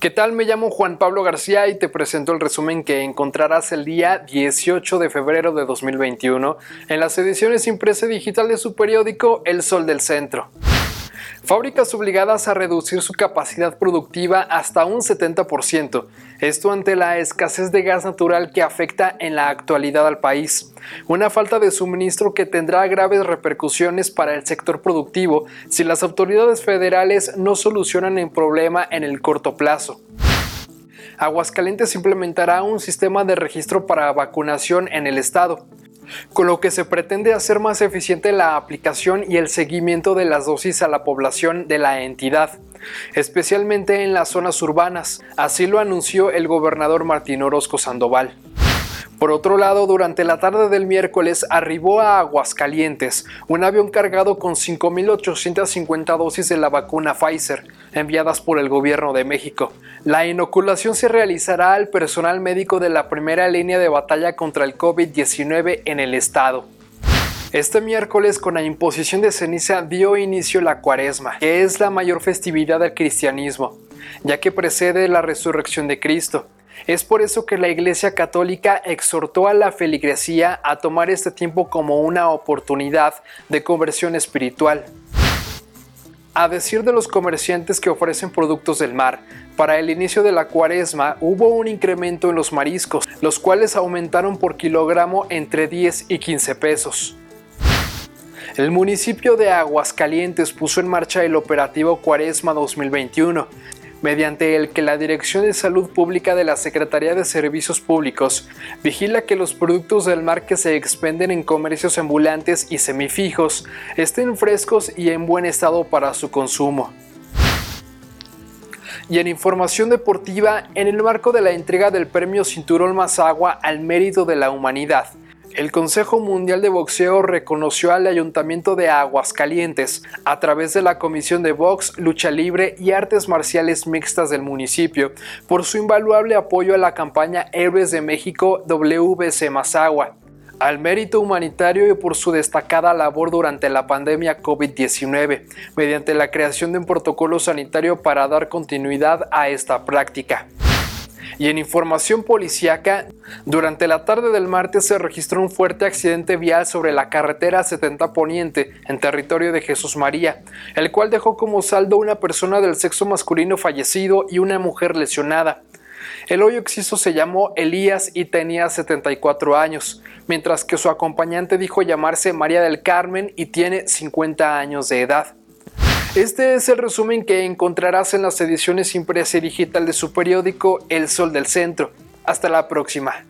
¿Qué tal? Me llamo Juan Pablo García y te presento el resumen que encontrarás el día 18 de febrero de 2021 en las ediciones impresa digital de su periódico El Sol del Centro. Fábricas obligadas a reducir su capacidad productiva hasta un 70%, esto ante la escasez de gas natural que afecta en la actualidad al país. Una falta de suministro que tendrá graves repercusiones para el sector productivo si las autoridades federales no solucionan el problema en el corto plazo. Aguascalientes implementará un sistema de registro para vacunación en el estado con lo que se pretende hacer más eficiente la aplicación y el seguimiento de las dosis a la población de la entidad, especialmente en las zonas urbanas, así lo anunció el gobernador Martín Orozco Sandoval. Por otro lado, durante la tarde del miércoles arribó a Aguascalientes un avión cargado con 5.850 dosis de la vacuna Pfizer, enviadas por el gobierno de México. La inoculación se realizará al personal médico de la primera línea de batalla contra el COVID-19 en el estado. Este miércoles con la imposición de ceniza dio inicio la cuaresma, que es la mayor festividad del cristianismo, ya que precede la resurrección de Cristo. Es por eso que la Iglesia Católica exhortó a la feligresía a tomar este tiempo como una oportunidad de conversión espiritual. A decir de los comerciantes que ofrecen productos del mar, para el inicio de la cuaresma hubo un incremento en los mariscos, los cuales aumentaron por kilogramo entre 10 y 15 pesos. El municipio de Aguascalientes puso en marcha el operativo Cuaresma 2021, mediante el que la Dirección de Salud Pública de la Secretaría de Servicios Públicos vigila que los productos del mar que se expenden en comercios ambulantes y semifijos estén frescos y en buen estado para su consumo. Y en información deportiva, en el marco de la entrega del premio Cinturón Más Agua al Mérito de la Humanidad, el Consejo Mundial de Boxeo reconoció al Ayuntamiento de Aguascalientes, a través de la Comisión de Box, Lucha Libre y Artes Marciales Mixtas del municipio, por su invaluable apoyo a la campaña Héroes de México WC Mazagua, al mérito humanitario y por su destacada labor durante la pandemia COVID-19, mediante la creación de un protocolo sanitario para dar continuidad a esta práctica. Y en información policíaca, durante la tarde del martes se registró un fuerte accidente vial sobre la carretera 70 Poniente, en territorio de Jesús María, el cual dejó como saldo una persona del sexo masculino fallecido y una mujer lesionada. El hoyo exciso se llamó Elías y tenía 74 años, mientras que su acompañante dijo llamarse María del Carmen y tiene 50 años de edad. Este es el resumen que encontrarás en las ediciones impresa y digital de su periódico El Sol del Centro. Hasta la próxima.